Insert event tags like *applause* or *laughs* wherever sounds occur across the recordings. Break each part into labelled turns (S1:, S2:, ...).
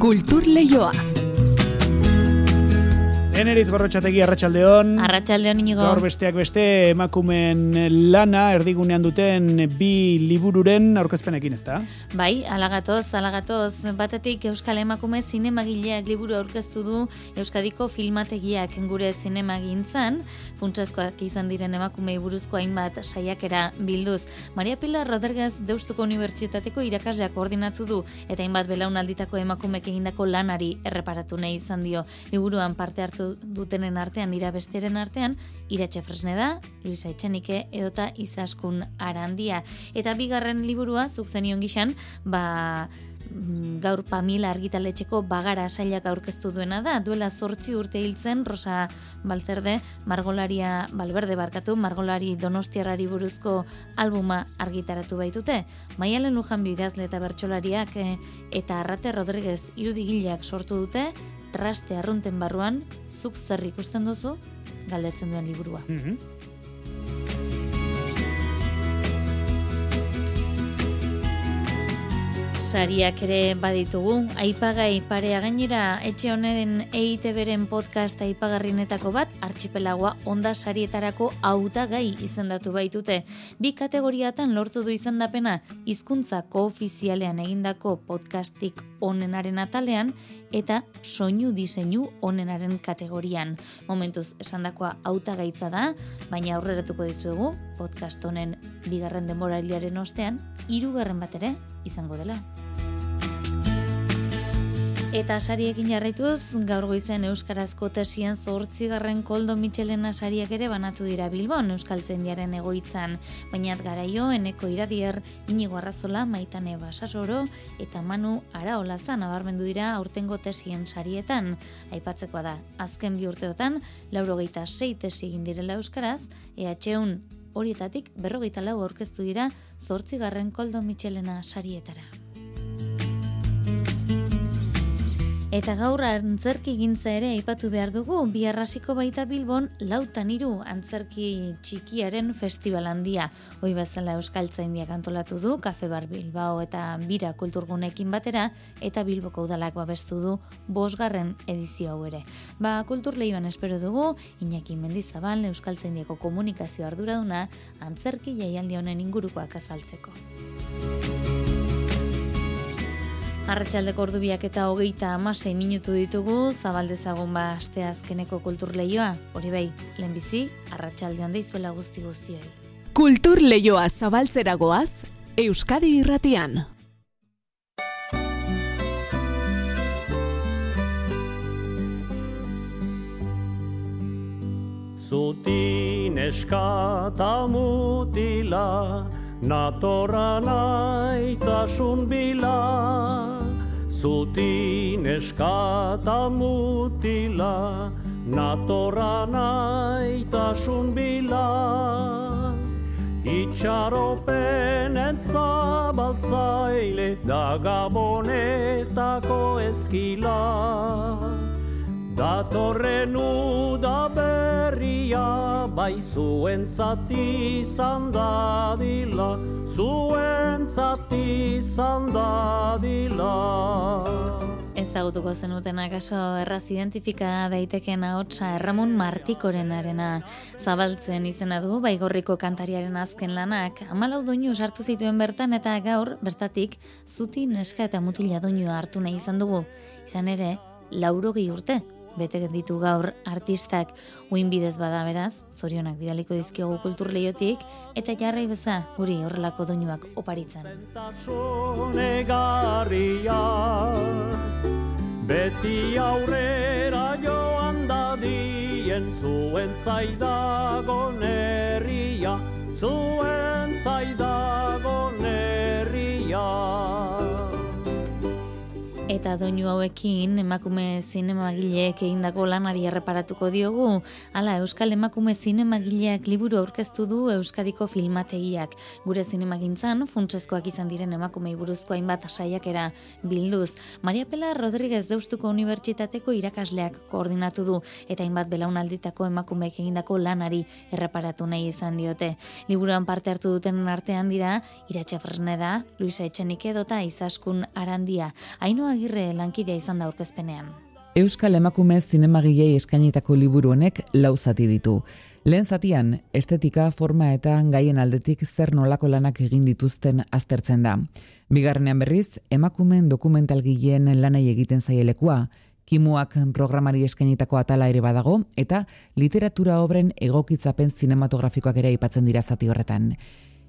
S1: Kultur Leioa.
S2: Eneriz gorrotxategi arratsaldeon.
S3: Arratsaldeon inigo.
S2: Gaur besteak beste emakumen lana erdigunean duten bi libururen aurkezpenekin ezta?
S3: Bai, alagatoz, alagatoz. Batetik Euskal Emakume zinemagileak liburu aurkeztu du Euskadiko filmategiak gure zinemagintzan. Funtsezkoak izan diren emakumei buruzko hainbat saiakera bilduz. Maria Pilar Rodriguez Deustuko Unibertsitateko irakasleak koordinatu du eta hainbat belaunalditako emakumek egindako lanari erreparatu nahi izan dio. Liburuan parte hartu dutenen artean dira besteren artean, iratxe fresne da, Luisa Etxenike edota izaskun arandia. Eta bigarren liburua, zuk zenion gixan, ba, mm, gaur pamila argitaletxeko bagara sailak aurkeztu duena da, duela zortzi urte hiltzen, Rosa Balzerde, Margolaria, Balberde barkatu, Margolari Donostiarrari buruzko albuma argitaratu baitute. Maialen Lujan bidazle eta bertxolariak eh, eta Arrate Rodriguez irudigileak sortu dute, traste arrunten barruan, zuk zer ikusten duzu galdetzen duen liburua.
S2: Mm
S3: Sariak ere baditugu, aipagai parea gainera, etxe honen eite beren podcast aipagarrinetako bat, archipelagoa onda sarietarako auta gai izendatu baitute. Bi kategoriatan lortu du izendapena, hizkuntza koofizialean egindako podcastik onenaren atalean, eta soinu diseinu onenaren kategorian. Momentuz esandakoa auta gaitza da, baina aurreratuko dizuegu podcast honen bigarren denboraliaren ostean, hirugarren bat ere izango dela. Eta sariekin jarraituz, gaur goizen Euskarazko tesien zortzigarren koldo Michelena sariak ere banatu dira Bilbon Euskaltzen diaren egoitzan. Baina garaio, eneko iradier, inigo arrazola, maitane basasoro, eta manu araola zan abarmendu dira aurtengo tesien sarietan. Aipatzekoa da, azken bi urteotan, laurogeita sei tesi egin direla Euskaraz, EH1 horietatik berrogeita lau aurkeztu dira zortzigarren koldo Michelena sarietara. Eta gaur antzerki gintza ere aipatu behar dugu, biarrasiko baita Bilbon lautan iru antzerki txikiaren festival handia. Hoi bezala Euskal Zaindia kantolatu du, Kafe Bar Bilbao eta Bira kulturgunekin batera, eta Bilboko udalak babestu du bosgarren edizio hau ere. Ba, kultur lehioan espero dugu, Iñaki Mendizabal, Euskal Zaindiako komunikazio arduraduna, antzerki jaialdi honen ingurukoak azaltzeko. Arratxaldeko ordubiak eta hogeita amasei minutu ditugu, zabaldezagun ba asteazkeneko kultur lehioa, hori bai, lehenbizi, arratsalde handa izuela guzti guztioi.
S1: Kultur lehioa zabaltzeragoaz, Euskadi irratian.
S4: Zutin eskata mutila, natorra naitasun bila, Zutin eskata mutila, natorra naitasun bila. Itxaropen entzabaltzaile, da gabonetako eskila. Datorren uda berria, bai zuen zati zandadila, zuen zati zandadila.
S3: Ezagutuko zenuten akaso erraz identifika daiteken ahotsa Erramun Martikoren arena zabaltzen izena du baigorriko kantariaren azken lanak. Amalau doinu sartu zituen bertan eta gaur bertatik zuti neska eta mutila doinua hartu nahi izan dugu. Izan ere, laurogi urte bete ditu gaur artistak uin bidez bada beraz, zorionak bidaliko dizkiogu kultur lehiotik, eta jarrai beza guri horrelako doinuak oparitzen.
S4: Beti aurrera joan dadien zuen zaidago nerria, zuen zaidago nerria.
S3: Eta doinu hauekin emakume zinemagileek egindako lanari erreparatuko diogu. Hala, Euskal Emakume Zinemagileak liburu aurkeztu du Euskadiko filmategiak. Gure zinemagintzan, funtsezkoak izan diren emakumei buruzko hainbat saiakera bilduz. Maria Pela Rodríguez Deustuko Unibertsitateko irakasleak koordinatu du eta hainbat belaunalditako emakumeek egindako lanari erreparatu nahi izan diote. Liburuan parte hartu duten artean dira, Iratxe Fresneda, Luisa Etxenik edota Izaskun Arandia. Ainoa Agirre lankidea izan da aurkezpenean.
S5: Euskal emakume zinemagilei eskainitako liburu honek lau zati ditu. Lehen zatian, estetika, forma eta gaien aldetik zer nolako lanak egin dituzten aztertzen da. Bigarrenean berriz, emakumen dokumentalgileen lanai egiten zaielekua, kimuak programari eskainitako atala ere badago, eta literatura obren egokitzapen zinematografikoak ere aipatzen dira zati horretan.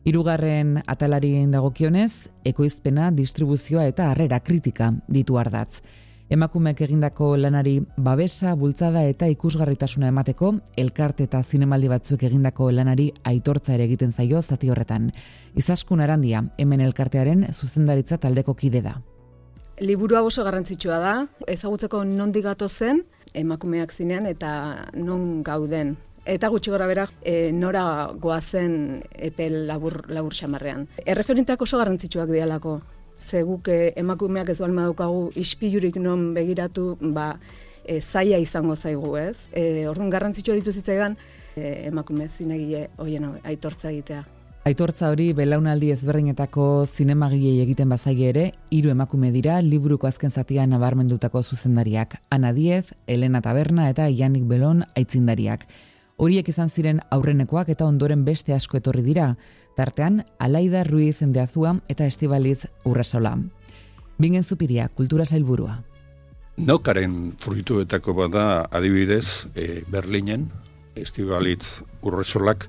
S5: Hirugarren atalarien dagokionez, ekoizpena, distribuzioa eta harrera kritika ditu ardatz. Emakumeak egindako lanari babesa, bultzada eta ikusgarritasuna emateko, elkarte eta zinemaldi batzuk egindako lanari aitortza ere egiten zaio zati horretan. Izaskun arandia, hemen elkartearen zuzendaritza taldeko kide da.
S6: Liburua oso garrantzitsua da, ezagutzeko nondik gato zen, emakumeak zinean eta non gauden. Eta gutxi gora bera, e, nora goazen epel labur, labur xamarrean. Erreferenteak oso garrantzitsuak dialako ze guk eh, emakumeak ez balma daukagu ispilurik non begiratu, ba, e, zaila izango zaigu, ez? E, orduan garrantzitsua ditu zitzaidan e, emakume zinegile hoien aitortza egitea.
S5: Aitortza hori belaunaldi ezberdinetako zinemagilei egiten bazaile ere, hiru emakume dira liburuko azken zatia nabarmendutako zuzendariak. Ana Diez, Elena Taberna eta Janik Belon aitzindariak. Horiek izan ziren aurrenekoak eta ondoren beste asko etorri dira, tartean Alaida Ruiz Endeazua eta Estibaliz Urresola. Bingen zupiria, kultura zailburua.
S7: Nokaren fruituetako bada adibidez e, Berlinen, Estibalitz Urresolak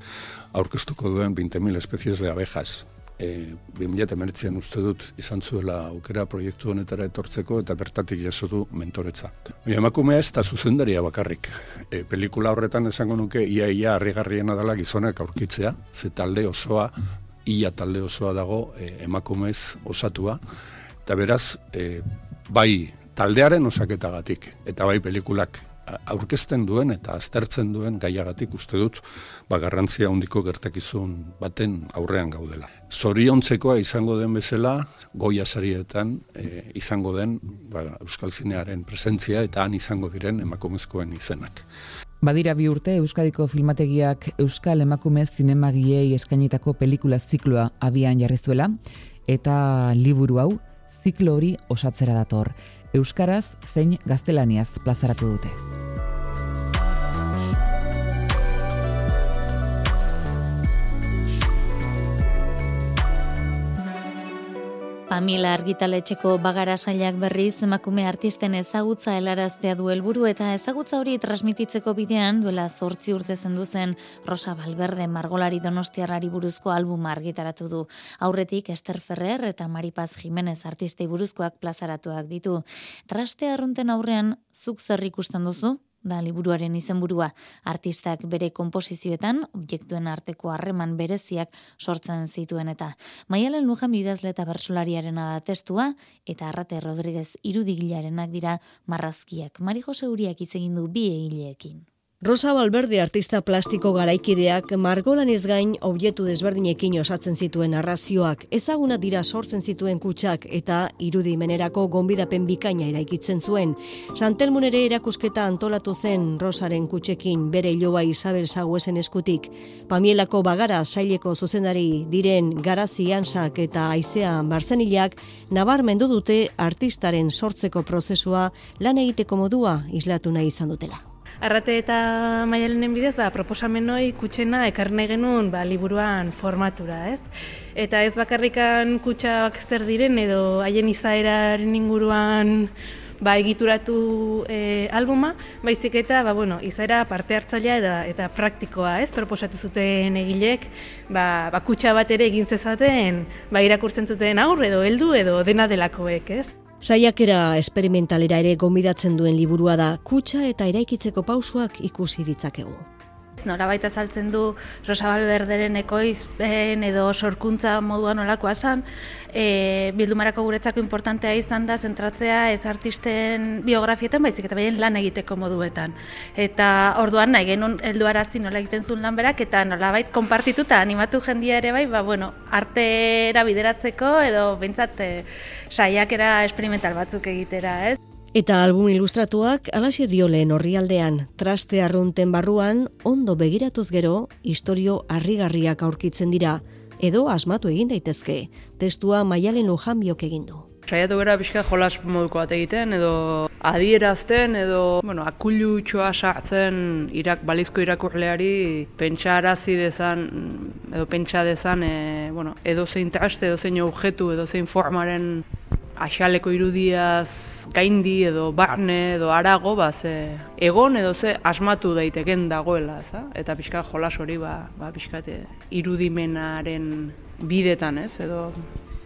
S7: aurkeztuko duen 20.000 espezies de abejas e, 2000 uste dut izan zuela aukera proiektu honetara etortzeko eta bertatik jaso du mentoretza. Baina emakumea ez da zuzendaria bakarrik. E, pelikula horretan esango nuke ia ia harrigarriena dela gizonak aurkitzea, ze talde osoa, ia talde osoa dago e, emakumez osatua, eta beraz, e, bai taldearen osaketagatik, eta bai pelikulak aurkezten duen eta aztertzen duen gaiagatik uste dut ba, garrantzia handiko gertakizun baten aurrean gaudela. Zoriontzekoa izango den bezala, goia sarietan e, izango den ba, Euskal Zinearen presentzia eta han izango diren emakumezkoen izenak.
S5: Badira bi urte Euskadiko filmategiak Euskal Emakumez Zinemagiei eskainitako pelikula zikloa abian jarrizuela eta liburu hau ziklo hori osatzera dator euskaraz zein gaztelaniaz plazaratu dute.
S3: Pamela argitaletxeko bagara sailak berriz emakume artisten ezagutza helaraztea du helburu eta ezagutza hori transmititzeko bidean duela zortzi urte zendu zen Rosa Valverde margolari donostiarrari buruzko albuma argitaratu du. Aurretik Ester Ferrer eta Maripaz Jimenez artistei buruzkoak plazaratuak ditu. Traste arrunten aurrean zuk zer ikusten duzu? Da liburuaren izenburua. Artistak bere konposizioetan objektuen arteko harreman bereziak sortzen zituen eta. Maialen Lujan bidazle eta bersolariaren da testua eta Arrate Rodriguez irudigilarenak dira marrazkiak. Mari Jose Uriak hitz egin du bi egileekin
S8: Rosa Valverde artista plastiko garaikideak margolan ez gain objektu desberdinekin osatzen zituen arrazioak, ezaguna dira sortzen zituen kutsak eta irudimenerako gonbidapen bikaina eraikitzen zuen. Santelmun ere erakusketa antolatu zen Rosaren kutsekin bere iloba Isabel Saguesen eskutik. Pamielako bagara saileko zuzendari diren garazi ansak eta aizea barzenilak nabarmendu dute artistaren sortzeko prozesua lan egiteko modua islatu nahi izan dutela.
S9: Arrate eta maialenen bidez, ba, proposamen hori kutsena ekarne genuen ba, liburuan formatura, ez? Eta ez bakarrikan kutsak zer diren edo haien izaeraren inguruan ba, egituratu e, albuma, baizik eta ba, bueno, izaera parte hartzailea eta, eta praktikoa, ez? Proposatu zuten egilek, ba, ba, kutsa bat ere egin zezaten, ba, irakurtzen zuten aurre edo heldu edo dena delakoek, ez?
S8: Saiakera esperimentalera ere gomidatzen duen liburua da, kutsa eta eraikitzeko pausuak ikusi ditzakegu.
S10: Nora baita saltzen du Rosa Balberderen ekoizpen edo sorkuntza moduan olakoa san, e, bildumarako guretzako importantea izan da zentratzea ez artisten biografietan baizik eta behien lan egiteko moduetan. Eta orduan nahi genuen helduarazi nola egiten zuen lan berak eta nola bait konpartituta animatu jendia ere bai, ba, bueno, artera bideratzeko edo bintzat e, saiakera experimental batzuk egitera, ez?
S8: Eta album ilustratuak alaxe dio lehen horrialdean, traste arrunten barruan, ondo begiratuz gero, historio harrigarriak aurkitzen dira, edo asmatu egin daitezke, testua maialen ujan biok egin du.
S11: Saiatu gara pixka jolas moduko bat egiten, edo adierazten, edo bueno, akulutxoa sartzen irak, balizko irakurleari pentsa arazi dezan, edo pentsa dezan, e, bueno, edo zein traste, edo zein objektu, edo zein formaren axaleko irudiaz gaindi edo barne edo arago, ba, ze egon edo ze asmatu daiteken dagoela, za? eta pixka jolas hori ba, ba, pixka irudimenaren bidetan, ez? edo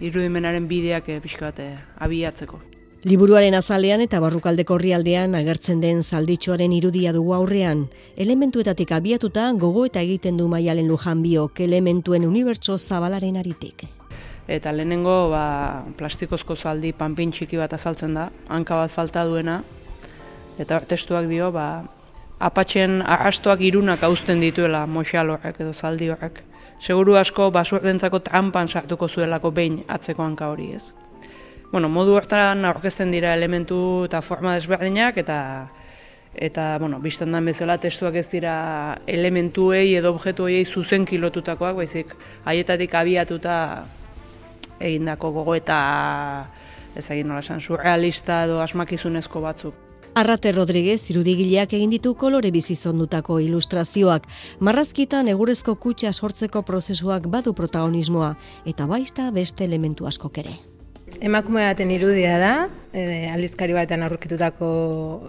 S11: irudimenaren bideak eh, pixka eh, abiatzeko.
S8: Liburuaren azalean eta barrukaldeko horrialdean agertzen den zalditxoaren irudia dugu aurrean, elementuetatik abiatuta gogo eta egiten du maialen lujan biok elementuen unibertso zabalaren aritik.
S11: Eta lehenengo ba, plastikozko zaldi panpin txiki bat azaltzen da, hanka bat falta duena, eta testuak dio, ba, apatxen arrastoak irunak hauzten dituela moxal horrek edo zaldi horrek. Seguru asko basurdentzako trampan sartuko zuelako behin atzeko hanka hori ez. Bueno, modu hortan aurkezten dira elementu eta forma desberdinak eta eta bueno, biztan da bezala testuak ez dira elementuei edo objektu horiei zuzen kilotutakoak, baizik haietatik abiatuta egindako gogo eta ez egin nola esan, surrealista edo asmakizunezko batzuk.
S8: Arrate Rodriguez irudigileak egin ditu kolore bizizondutako ilustrazioak, marrazkitan egurezko kutxa sortzeko prozesuak badu protagonismoa, eta baista beste elementu askok ere.
S12: Emakume baten irudia da, e, aldizkari batean aurkitutako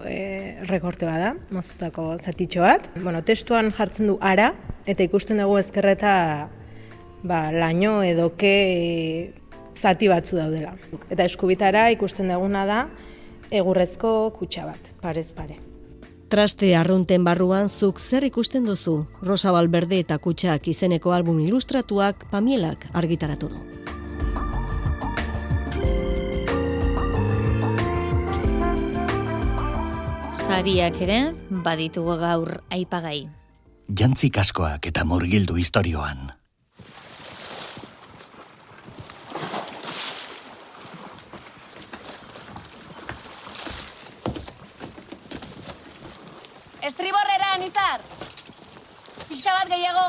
S12: e, rekorte bada, mozutako zatitxo bat. Bueno, testuan jartzen du ara, eta ikusten dugu ezkerreta ba, laino edo ke e, zati batzu daudela. Eta eskubitara ikusten duguna da egurrezko kutsa bat, parez pare.
S8: Traste arrunten barruan zuk zer ikusten duzu, Rosa Balberde eta kutsak izeneko album ilustratuak pamielak argitaratu du.
S3: Sariak ere, baditugu gaur aipagai.
S13: Jantzik askoak eta murgildu historioan.
S14: Estriborrera, Nizar! Pixka bat gehiago.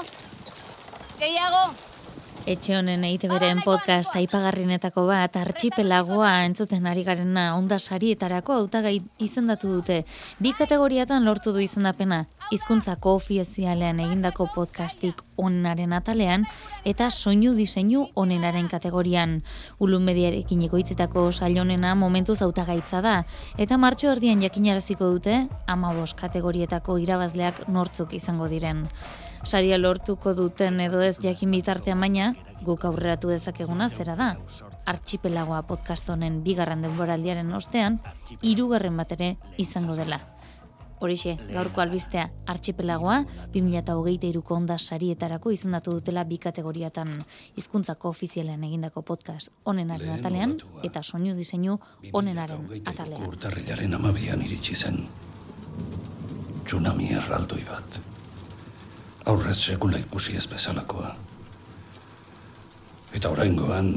S14: Gehiago.
S3: Etxe honen eite beren podcast aipagarrinetako bat artxipelagoa entzuten ari garena onda sarietarako hautagai izendatu dute. Bi kategoriatan lortu du izendapena, hizkuntzako ofizialean egindako podcastik onenaren atalean eta soinu diseinu onenaren kategorian. Ulun mediarekin egoitzetako sailonena momentuz hautagaitza da eta martxo erdian jakinaraziko dute ama kategorietako irabazleak nortzuk izango diren saria lortuko duten edo ez jakin bitartean baina, guk aurreratu dezakeguna zera da. Archipelagoa podcast honen bigarren denboraldiaren ostean, hirugarren bat ere izango dela. Horixe, gaurko albistea, Archipelagoa, 2008ko onda sarietarako izendatu dutela bi kategoriatan hizkuntzako ofizialean egindako podcast onenaren atalean eta soinu diseinu onenaren atalean.
S15: Urtarrilaren amabian iritsi zen. Tsunami erraldoi bat aurrez sekula ikusi ez bezalakoa. Eta oraingoan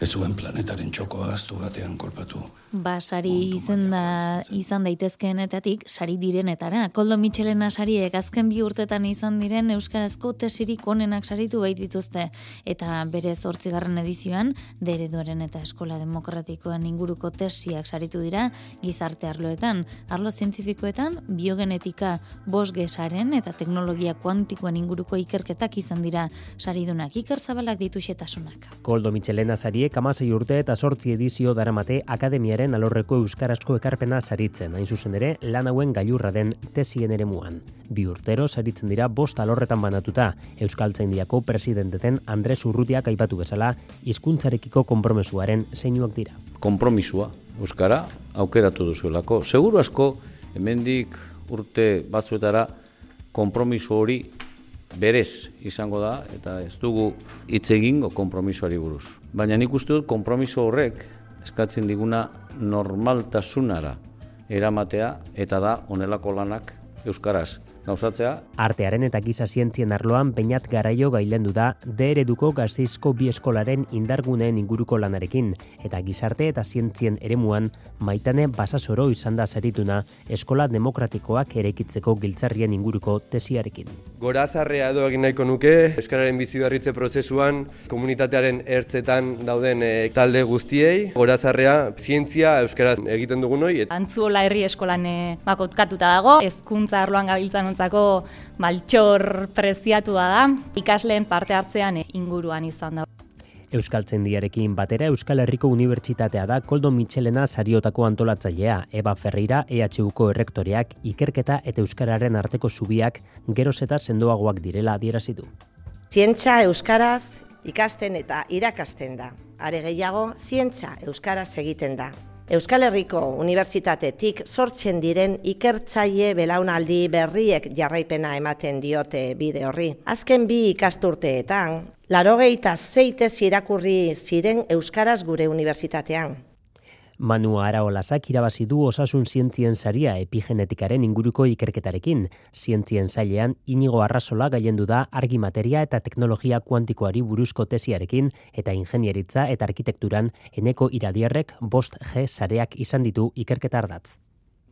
S15: ez zuen planetaren txokoa aztu batean kolpatu.
S3: Ba, sari izan da, izan daitezkeenetatik, sari direnetara. Koldo Michelena sariek azken bi urtetan izan diren Euskarazko tesirik onenak saritu baitituzte. Eta bere zortzigarren edizioan, dereduaren eta eskola demokratikoan inguruko tesiak saritu dira, gizarte arloetan, arlo zientifikoetan, biogenetika, bosgesaren eta teknologia kuantikoen inguruko ikerketak izan dira saridunak ikerzabalak dituxetasunak.
S16: Koldo Michelena sariek amasei urte eta sortzi edizio daramate akademiaren alorreko euskarazko ekarpena saritzen, hain zuzen ere lan hauen gailurra den tesien ere muan. Bi urtero saritzen dira bost alorretan banatuta, Euskaltzaindiako presidenteten Andres Urrutiak aipatu bezala, hizkuntzarekiko konpromesuaren zeinuak dira.
S17: Konpromisua, Euskara, aukeratu duzuelako. Seguru asko, hemendik urte batzuetara, konpromiso hori berez izango da, eta ez dugu hitz egingo konpromisoari buruz. Baina nik uste dut konpromiso horrek eskatzen diguna normaltasunara eramatea eta da onelako lanak euskaraz gauzatzea.
S16: Artearen eta giza zientzien arloan peinat garaio gailendu da D ereduko gazteizko bi eskolaren indarguneen inguruko lanarekin eta gizarte eta zientzien eremuan maitane basasoro izan da zerituna eskola demokratikoak erekitzeko giltzarrien inguruko tesiarekin.
S18: Gorazarrea edo egin nahiko nuke, Euskararen bizi berritze prozesuan, komunitatearen ertzetan dauden e, talde guztiei, gorazarrea zientzia Euskaraz egiten dugun hoi.
S19: Antzuola herri eskolan e, bakotkatuta dago, ezkuntza arloan gabiltzan ontzako maltxor preziatua da, ikasleen parte hartzean inguruan izan da.
S16: Euskaltzendiarekin batera Euskal Herriko Unibertsitatea da Koldo Mitxelena sariotako antolatzailea, Eba Ferreira EHUko errektoreak ikerketa eta euskararen arteko zubiak geroz eta sendoagoak direla adierazitu.
S20: Zientza euskaraz ikasten eta irakasten da. Are gehiago, zientza euskaraz egiten da. Euskal Herriko Unibertsitatetik sortzen diren ikertzaile belaunaldi berriek jarraipena ematen diote bide horri. Azken bi ikasturteetan, larogeita zeitez irakurri ziren Euskaraz gure unibertsitatean.
S16: Manu Araolasak irabazi du osasun zientzien saria epigenetikaren inguruko ikerketarekin. Zientzien sailean inigo arrasola gailendu da argi materia eta teknologia kuantikoari buruzko tesiarekin eta ingenieritza eta arkitekturan eneko iradierrek bost G sareak izan ditu ikerketa ardatz.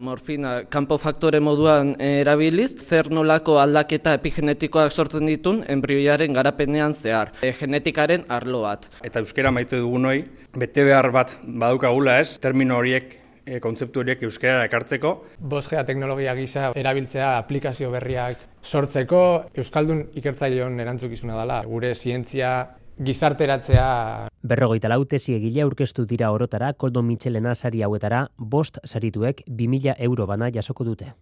S21: Morfina kanpo faktore moduan erabiliz, zer nolako aldaketa epigenetikoak sortzen ditun enbrioiaren garapenean zehar, e, genetikaren arlo bat.
S22: Eta euskera maite dugun hoi, bete behar bat badukagula ez, termino horiek e, kontzeptu horiek euskara ekartzeko.
S23: Bosgea teknologia gisa erabiltzea aplikazio berriak sortzeko, Euskaldun ikertzaileon erantzukizuna dela, gure zientzia gizarteratzea.
S16: Berrogeita lau tesi egile aurkeztu dira orotara, Koldo Mitxelena sari hauetara, bost sarituek 2000 euro bana jasoko dute.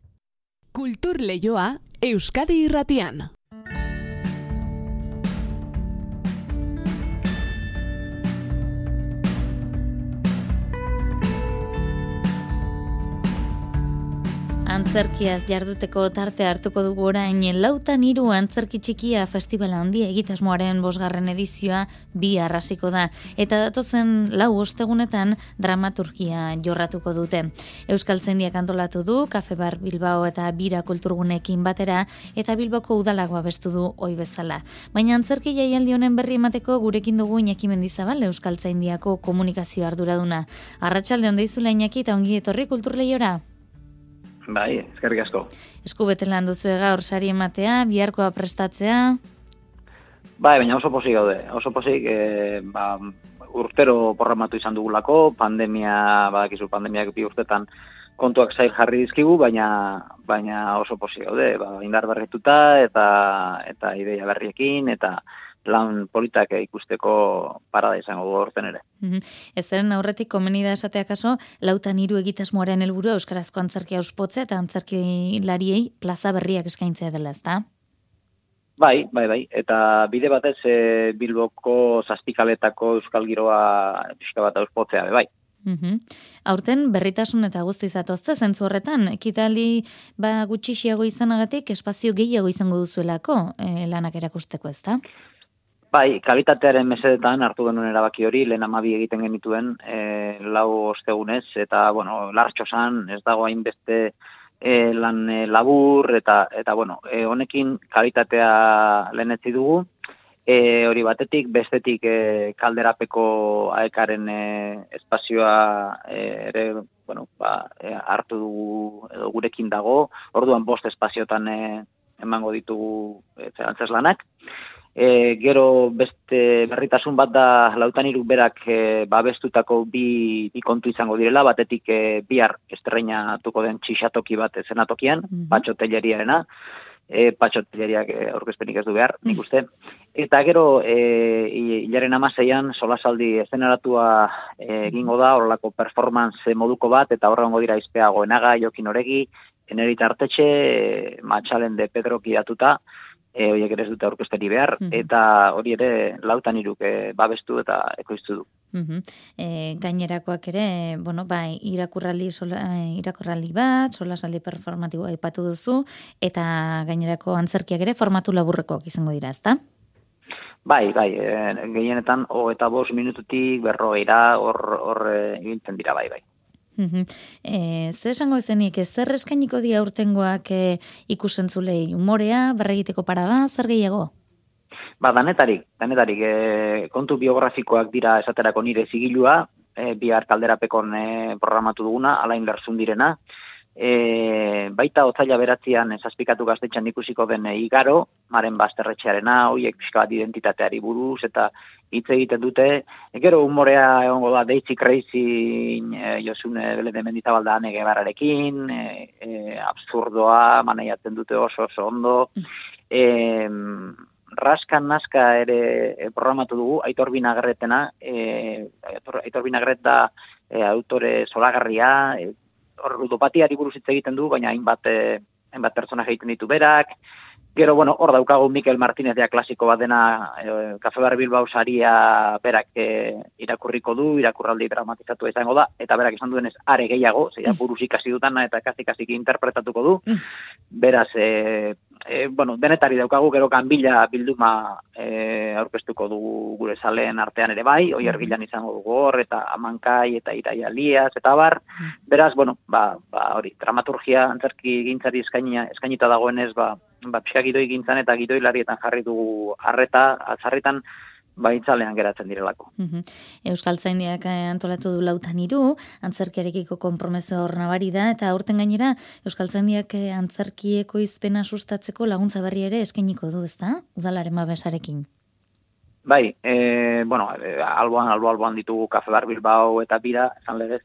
S1: Kultur Leioa, Euskadi Irratian.
S3: Antzerkiaz jarduteko tarte hartuko dugu orain lautan hiru antzerki txikia festivala handia egitasmoaren bosgarren edizioa bi arrasiko da. Eta datozen lau ostegunetan dramaturgia jorratuko dute. Euskal Zendiak antolatu du, Kafe Bar Bilbao eta Bira Kulturgunekin batera, eta Bilboko udalagoa bestu du oi bezala. Baina antzerki jaialdi honen berri emateko gurekin dugu Iñaki Mendizabal Euskal Zendiako komunikazio arduraduna. Arratsalde on deizu Iñaki eta ongi etorri kulturleiora.
S24: Bai, eskerrik asko.
S3: Esku bete lan duzu gaur sari ematea, biharkoa prestatzea?
S24: Bai, baina oso posik gaude. Oso posik, e, ba, urtero programatu izan dugulako, pandemia, badakizu pandemiak bi urtetan kontuak zail jarri dizkigu, baina baina oso posik gaude. Ba, indar berretuta eta eta ideia berriekin, eta lan politak ikusteko parada izango du orten ere.
S3: Mm Ez zen aurretik komeni da esatea kaso, lautan hiru egitasmoaren helburu euskarazko antzerkia auspotzea eta antzerkilariei plaza berriak eskaintzea dela, ezta?
S24: Bai, bai, bai. Eta bide batez e, Bilboko zazpikaletako euskal giroa pixka bat auspotzea, bai.
S3: Mm Aurten berritasun eta guzti zatozte zentzu horretan, ekitaldi ba gutxixiago izanagatik espazio gehiago izango duzuelako e, lanak erakusteko, ezta?
S24: Bai, kalitatearen mesedetan hartu genuen erabaki hori, lehen amabi egiten genituen e, lau ostegunez, eta, bueno, lartxo san, ez dago hainbeste e, lan e, labur, eta, eta bueno, e, honekin kalitatea lehenetzi dugu, e, hori batetik, bestetik e, kalderapeko aekaren e, espazioa e, ere, bueno, ba, e, hartu dugu edo gurekin dago, orduan bost espaziotan e, emango ditugu e, lanak, E, gero beste berritasun bat da lautan iruk berak e, babestutako bi, bi kontu izango direla, batetik e, bihar estreina den txixatoki bat zenatokian, mm -hmm. e, patxotelleriak e, orkestenik ez du behar, nik uste. Eta gero, e, hilaren amaseian, solasaldi ezeneratua e, egingo da, horrelako performance moduko bat, eta horra dira izpea goenaga, jokin oregi, enerita artetxe, e, matxalen de Pedro kidatuta, e, horiek ere ez dute aurkesteri behar, mhm. eta hori ere lautan iruk e, babestu eta ekoiztu du.
S3: Mm gainerakoak ere, bueno, bai, irakurraldi, sola, e, irakurraldi bat, sola saldi performatiboa aipatu duzu, eta gainerako antzerkiak ere formatu laburrekoak izango dira, ezta?
S24: Bai, bai, e, gehienetan, o eta bos minututik berroeira hor, hor e, dira, bai, bai.
S3: E, ze esango zenik, zer eskainiko dia urtengoak e, ikusentzulei? Umorea, berregiteko parada, zer gehiago?
S24: Ba, danetarik, danetarik, e, kontu biografikoak dira esaterako nire zigilua, e, bihar kalderapekon e, programatu duguna, alain berzun direna, e, baita otzaila beratzean esazpikatu gaztetxan ikusiko den igaro, maren bazterretxearena, hoiek pixka bat identitateari buruz, eta hitz egiten dute, gero humorea egongo da Daisy Crazy e, josune bele demendita balda nege barrarekin, e, e, absurdoa, manaiatzen dute oso oso ondo, e, raskan naska ere e, programatu dugu, aitor binagarretena, e, aitor binagret da e, autore solagarria, e, hor ludopatiari buruz hitz egiten du, baina hainbat eh, hainbat pertsona egiten ditu berak. Gero, bueno, hor daukagu Mikel Martinez ja klasiko bat dena e, Cafe Bar Bilbao saria berak e, irakurriko du, irakurraldi dramatizatu izango da, eta berak esan duenez are gehiago, zeia buruz ikasi dutana eta kasik interpretatuko du. Mm. Beraz, e, e, bueno, denetari daukagu gero kanbila bilduma e, aurkeztuko dugu gure saleen artean ere bai, oi erbilan izango dugu hor, eta amankai, eta iraia liaz, eta bar, beraz, bueno, ba, ba, hori, dramaturgia antzerki gintzari eskainita, eskainita dagoenez, ba, ba, pixka gidoi gintzan eta gidoi larietan jarri dugu arreta, azarritan, baitzalean geratzen direlako.
S3: Euskal Zaindiak eh, antolatu du lautan iru, antzerkiarekiko konpromeso hor nabari da, eta aurten gainera Euskal Zaindiak eh, antzerkieko izpena sustatzeko laguntza berri ere eskeniko du, ezta? Udalaren babesarekin.
S24: Bai, e, bueno, alboan, albo, alboan ditugu Kafe Bar Bilbao eta bira, esan legez,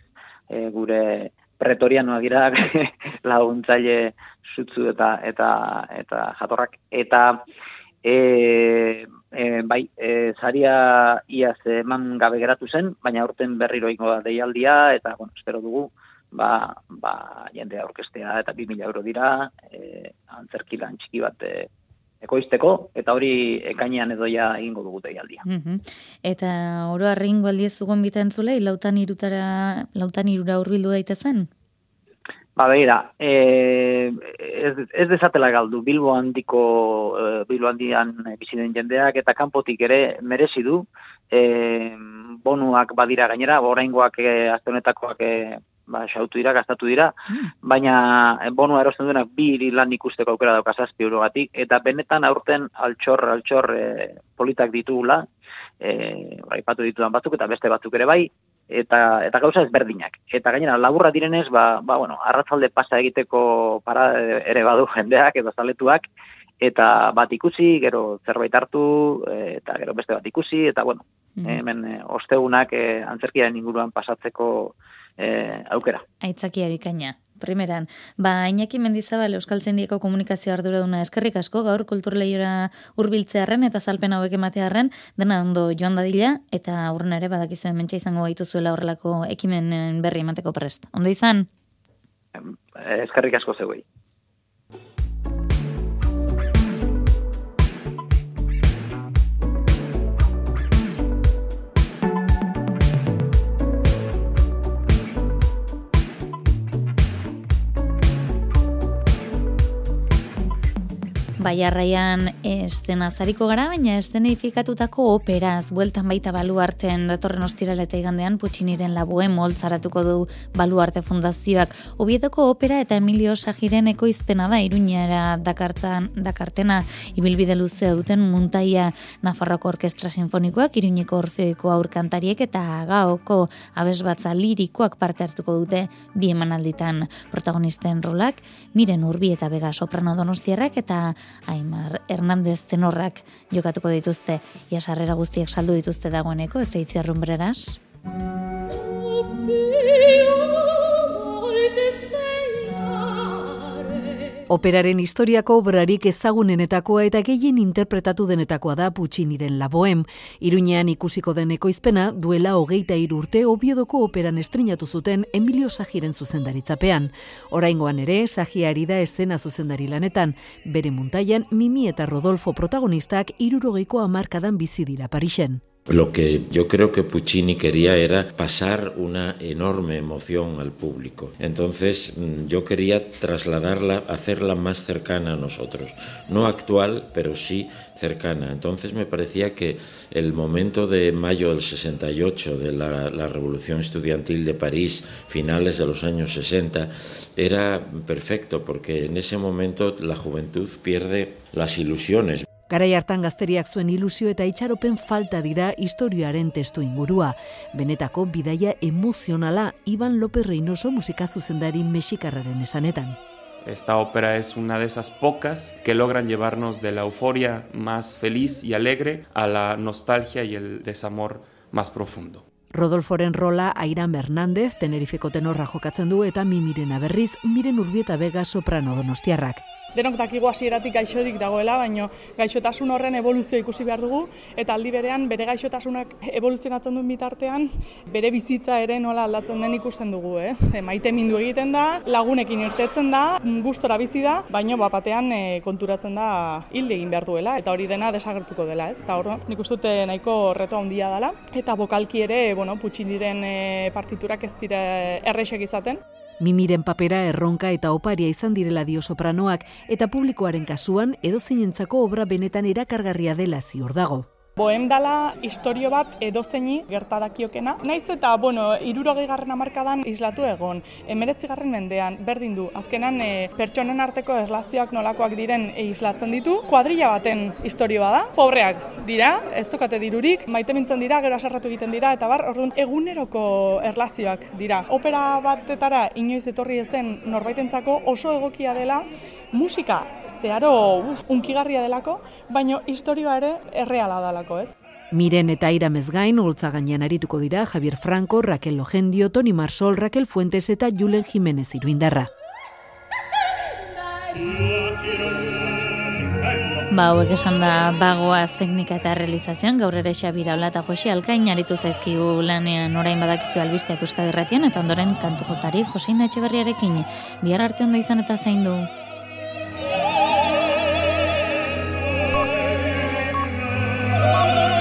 S24: e, gure pretorianoa dira *laughs* laguntzaile sutzu eta eta eta jatorrak. Eta e, e, bai, e, zaria iaz eman gabe geratu zen, baina urten berriro ingo da deialdia, eta, bueno, espero dugu, ba, ba jendea orkestea eta 2000 euro dira, e, antzerkilan txiki bat e, ekoizteko, eta hori ekainean edo ja egingo dugu deialdia.
S3: Mm Eta oro arringo aldiez zugon bitentzulei, lautan irutara, lautan irura urbildu daitezen?
S24: Ba, begira, e, ez, ez dezatela galdu, Bilbo handiko, e, Bilbo handian bizi den jendeak, eta kanpotik ere merezi du, e, bonuak badira gainera, oraingoak e, aztenetakoak e, ba, xautu dira, gastatu dira, hmm. baina e, bonua erosten duenak bi lan ikusteko aukera dauka zazpi eurogatik, eta benetan aurten altxor, altxor e, politak ditugula, e, bai, patu ditudan batzuk, eta beste batzuk ere bai, eta eta gauza ezberdinak. Eta gainera laburra direnez, ba, ba bueno, arratzalde pasa egiteko para ere badu *laughs* jendeak edo zaletuak eta bat ikusi, gero zerbait hartu eta gero beste bat ikusi eta bueno, mm. hemen ostegunak e, antzerkiaren inguruan pasatzeko e, aukera.
S3: Aitzakia bikaina. Primeran, ba, Iñaki Mendizabal Euskal Zendieko komunikazio ardura duna eskerrik asko, gaur kulturleiora hurbiltzearren eta zalpen hauek ematearren, dena ondo joan dadila, eta aurren ere badakizuen mentxa izango gaitu zuela horrelako ekimen berri emateko prest. Ondo izan?
S24: Eskerrik asko zegoei.
S3: Baiarraian estena zariko gara, baina esteneifikatutako operaz, bueltan baita baluarten datorren ostirala eta igandean putxiniren labuen moltzaratuko du baluarte fundazioak. Obietoko opera eta Emilio Sajiren ekoizpena da iruñara dakartzan, dakartena ibilbide luzea duten muntaia Nafarroko Orkestra Sinfonikoak, iruñeko orfeoiko aurkantariek eta gaoko abesbatza lirikoak parte hartuko dute bi emanalditan protagonisten rolak, miren urbi eta bega soprano donostiarrak eta Aimar Hernandez tenorrak jokatuko dituzte. Ia sarrera guztiek saldu dituzte dagoeneko, ez da itziarrun
S25: Operaren historiako obrarik ezagunenetakoa eta gehien interpretatu denetakoa da Pucciniren laboem. Iruñean ikusiko den ekoizpena duela hogeita irurte obiodoko operan estrinatu zuten Emilio Sajiren zuzendaritzapean. Oraingoan ere, Sajiari da eszena zuzendari lanetan. Bere muntaian, Mimi eta Rodolfo protagonistak irurogeiko amarkadan bizi dira Parisen.
S26: Lo que yo creo que Puccini quería era pasar una enorme emoción al público. Entonces mm, yo quería trasladarla, hacerla más cercana a nosotros. No actual, pero sí cercana. Entonces me parecía que el momento de mayo del 68, de la, Revolución Estudiantil de París, finales de los años 60, era perfecto porque en ese momento la juventud pierde las ilusiones.
S25: Garai hartan gazteriak zuen ilusio eta itxaropen falta dira historioaren testu ingurua. Benetako bidaia emozionala Iban López Reynoso musika zuzendari mexikarraren esanetan.
S27: Esta ópera es una de esas pocas que logran llevarnos de la euforia más feliz y alegre a la nostalgia y el desamor más profundo.
S25: Rodolforen rola Airam Hernández, Tenerifeko tenorra jokatzen du eta Mimiren Aberriz, Miren Urbieta Vega soprano donostiarrak
S28: denok dakigu hasieratik gaixorik dagoela, baino gaixotasun horren evoluzio ikusi behar dugu eta aldi berean bere gaixotasunak evoluzionatzen duen bitartean bere bizitza ere nola aldatzen den ikusten dugu, eh? Maite mindu egiten da, lagunekin irtetzen da, gustora bizi da, baino bapatean e, konturatzen da hilde egin behar duela eta hori dena desagertuko dela, ez? Eta hor, nik uste nahiko reto handia dela eta bokalki ere, bueno, putxiniren e, partiturak ez dire errexek izaten.
S25: Mimiren papera erronka eta oparia izan direla dio sopranoak eta publikoaren kasuan edo zinentzako obra benetan erakargarria dela ziur dago.
S28: Bohem dala historio bat edozeini gertadakiokena. Naiz eta, bueno, irurogei garren amarkadan islatu egon, emeretzi garren mendean, berdin du, azkenan e, pertsonen arteko erlazioak nolakoak diren e, islatzen ditu, kuadrilla baten historioa da, pobreak dira, ez dukate dirurik, maite mintzen dira, gero asarratu egiten dira, eta bar, orduan, eguneroko erlazioak dira. Opera batetara inoiz etorri ez den norbaitentzako oso egokia dela, musika zeharo uf, unkigarria delako, baino historioa ere erreala dalako, ez?
S25: Miren eta iramez gain, holtza gainean arituko dira Javier Franco, Raquel Logendio, Toni Marsol, Raquel Fuentes eta Julen Jimenez iruindarra.
S3: Ba, hauek esan da bagoa teknika eta realizazioan, gaur ere Xabira Ola eta Josi Alkain aritu zaizkigu lanean orain badakizu albisteak euskadirratian eta ondoren kantukotari Josein Etxeberriarekin bihar arte ondo izan eta zain du. Oh.